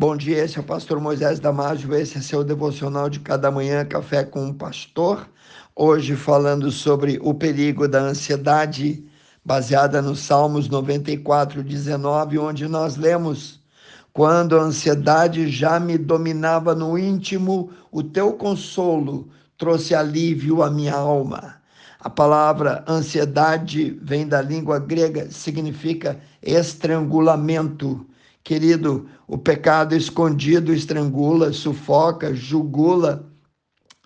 Bom dia, esse é o pastor Moisés Damásio, esse é seu devocional de cada manhã, Café com um Pastor. Hoje falando sobre o perigo da ansiedade, baseada nos Salmos 94, 19, onde nós lemos: Quando a ansiedade já me dominava no íntimo, o teu consolo trouxe alívio à minha alma. A palavra ansiedade vem da língua grega, significa estrangulamento Querido, o pecado escondido estrangula, sufoca, jugula.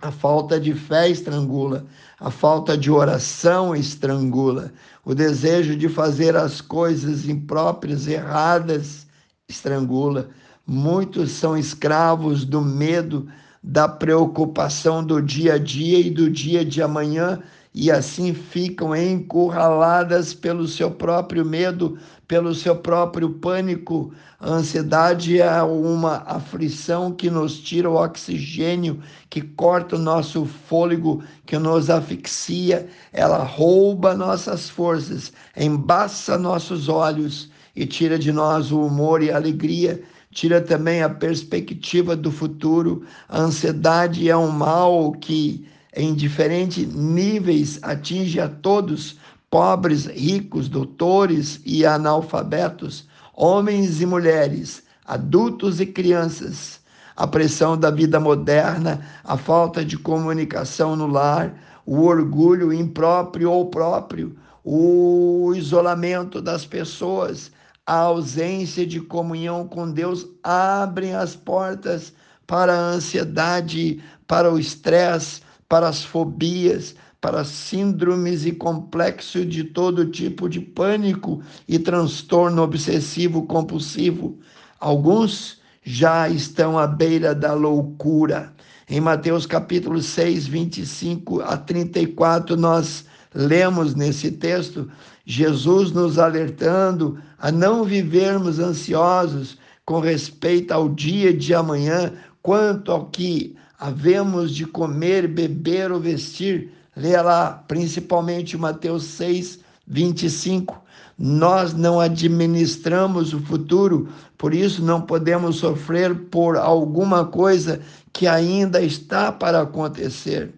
A falta de fé estrangula, a falta de oração estrangula, o desejo de fazer as coisas impróprias, erradas, estrangula. Muitos são escravos do medo, da preocupação do dia a dia e do dia de amanhã e assim ficam encurraladas pelo seu próprio medo, pelo seu próprio pânico. A ansiedade é uma aflição que nos tira o oxigênio, que corta o nosso fôlego, que nos asfixia. Ela rouba nossas forças, embaça nossos olhos e tira de nós o humor e a alegria tira também a perspectiva do futuro. A ansiedade é um mal que em diferentes níveis atinge a todos, pobres, ricos, doutores e analfabetos, homens e mulheres, adultos e crianças. A pressão da vida moderna, a falta de comunicação no lar, o orgulho impróprio ou próprio, o isolamento das pessoas, a ausência de comunhão com Deus abrem as portas para a ansiedade, para o estresse, para as fobias, para síndromes e complexo de todo tipo de pânico e transtorno obsessivo compulsivo. Alguns já estão à beira da loucura. Em Mateus capítulo 6, 25 a 34, nós lemos nesse texto Jesus nos alertando a não vivermos ansiosos com respeito ao dia de amanhã, quanto ao que havemos de comer, beber ou vestir. Leia lá, principalmente Mateus 6, 25. Nós não administramos o futuro, por isso não podemos sofrer por alguma coisa que ainda está para acontecer.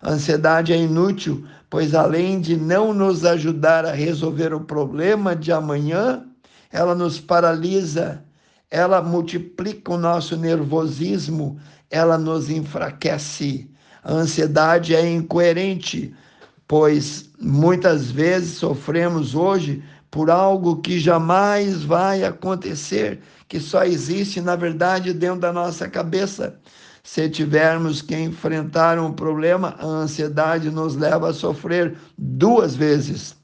A ansiedade é inútil, pois além de não nos ajudar a resolver o problema de amanhã, ela nos paralisa, ela multiplica o nosso nervosismo, ela nos enfraquece. A ansiedade é incoerente, pois muitas vezes sofremos hoje por algo que jamais vai acontecer, que só existe, na verdade, dentro da nossa cabeça. Se tivermos que enfrentar um problema, a ansiedade nos leva a sofrer duas vezes,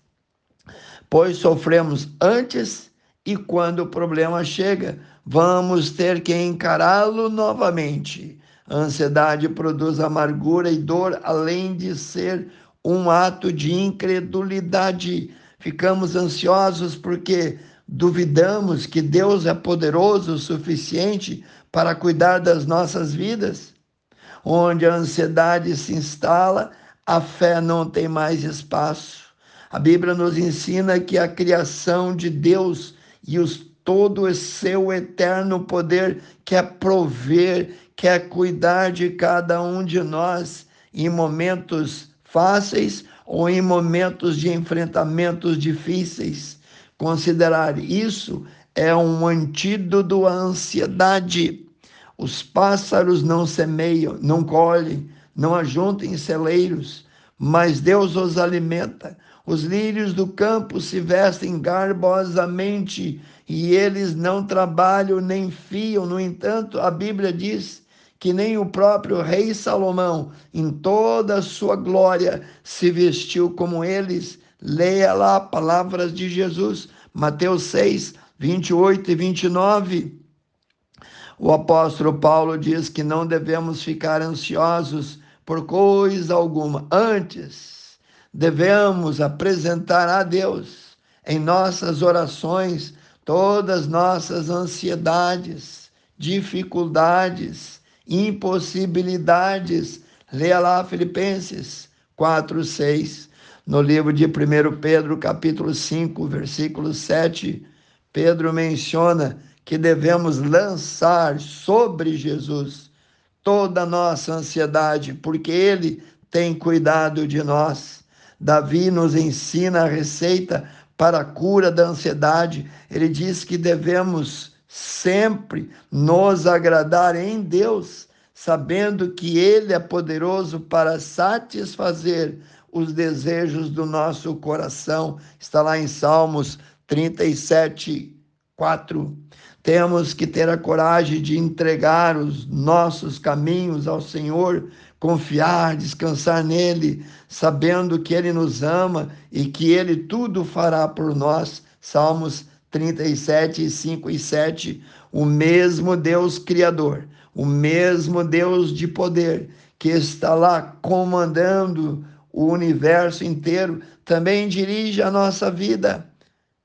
pois sofremos antes e quando o problema chega, vamos ter que encará-lo novamente. A ansiedade produz amargura e dor, além de ser um ato de incredulidade. Ficamos ansiosos porque duvidamos que Deus é poderoso o suficiente para cuidar das nossas vidas. Onde a ansiedade se instala, a fé não tem mais espaço. A Bíblia nos ensina que a criação de Deus e os, todo o seu eterno poder quer prover, quer cuidar de cada um de nós em momentos fáceis ou em momentos de enfrentamentos difíceis. Considerar isso é um antídoto à ansiedade. Os pássaros não semeiam, não colhem, não ajuntam celeiros, mas Deus os alimenta. Os lírios do campo se vestem garbosamente e eles não trabalham nem fiam. No entanto, a Bíblia diz que nem o próprio rei Salomão, em toda a sua glória, se vestiu como eles. Leia lá palavras de Jesus, Mateus 6, 28 e 29. O apóstolo Paulo diz que não devemos ficar ansiosos por coisa alguma. Antes, devemos apresentar a Deus em nossas orações todas nossas ansiedades, dificuldades, impossibilidades. Leia lá Filipenses 4, 6. No livro de 1 Pedro, capítulo 5, versículo 7, Pedro menciona que devemos lançar sobre Jesus toda a nossa ansiedade, porque Ele tem cuidado de nós. Davi nos ensina a receita para a cura da ansiedade. Ele diz que devemos sempre nos agradar em Deus, sabendo que Ele é poderoso para satisfazer os desejos do nosso coração. Está lá em Salmos 37, 4. Temos que ter a coragem de entregar os nossos caminhos ao Senhor, confiar, descansar nele, sabendo que ele nos ama e que ele tudo fará por nós. Salmos 37, 5 e 7. O mesmo Deus Criador, o mesmo Deus de poder, que está lá comandando o universo inteiro, também dirige a nossa vida,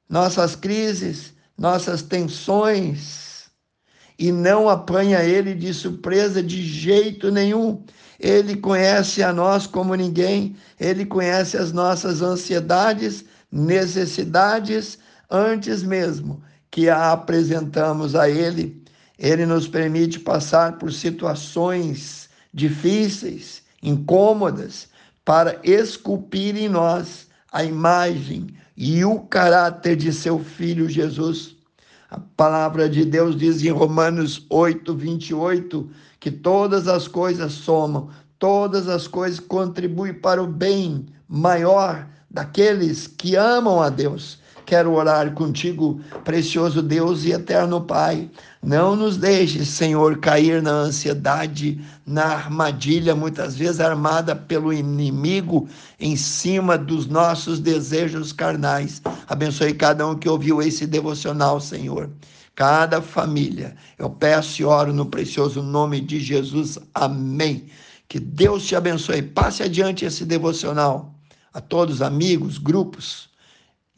nossas crises, nossas tensões, e não apanha ele de surpresa de jeito nenhum. Ele conhece a nós como ninguém, ele conhece as nossas ansiedades, necessidades, antes mesmo que a apresentamos a ele. Ele nos permite passar por situações difíceis, incômodas, para esculpir em nós a imagem e o caráter de seu filho Jesus. A palavra de Deus diz em Romanos 8, 28, que todas as coisas somam, todas as coisas contribuem para o bem maior daqueles que amam a Deus Quero orar contigo, precioso Deus e eterno Pai. Não nos deixe, Senhor, cair na ansiedade, na armadilha, muitas vezes armada pelo inimigo, em cima dos nossos desejos carnais. Abençoe cada um que ouviu esse devocional, Senhor. Cada família. Eu peço e oro no precioso nome de Jesus. Amém. Que Deus te abençoe. Passe adiante esse devocional a todos, amigos, grupos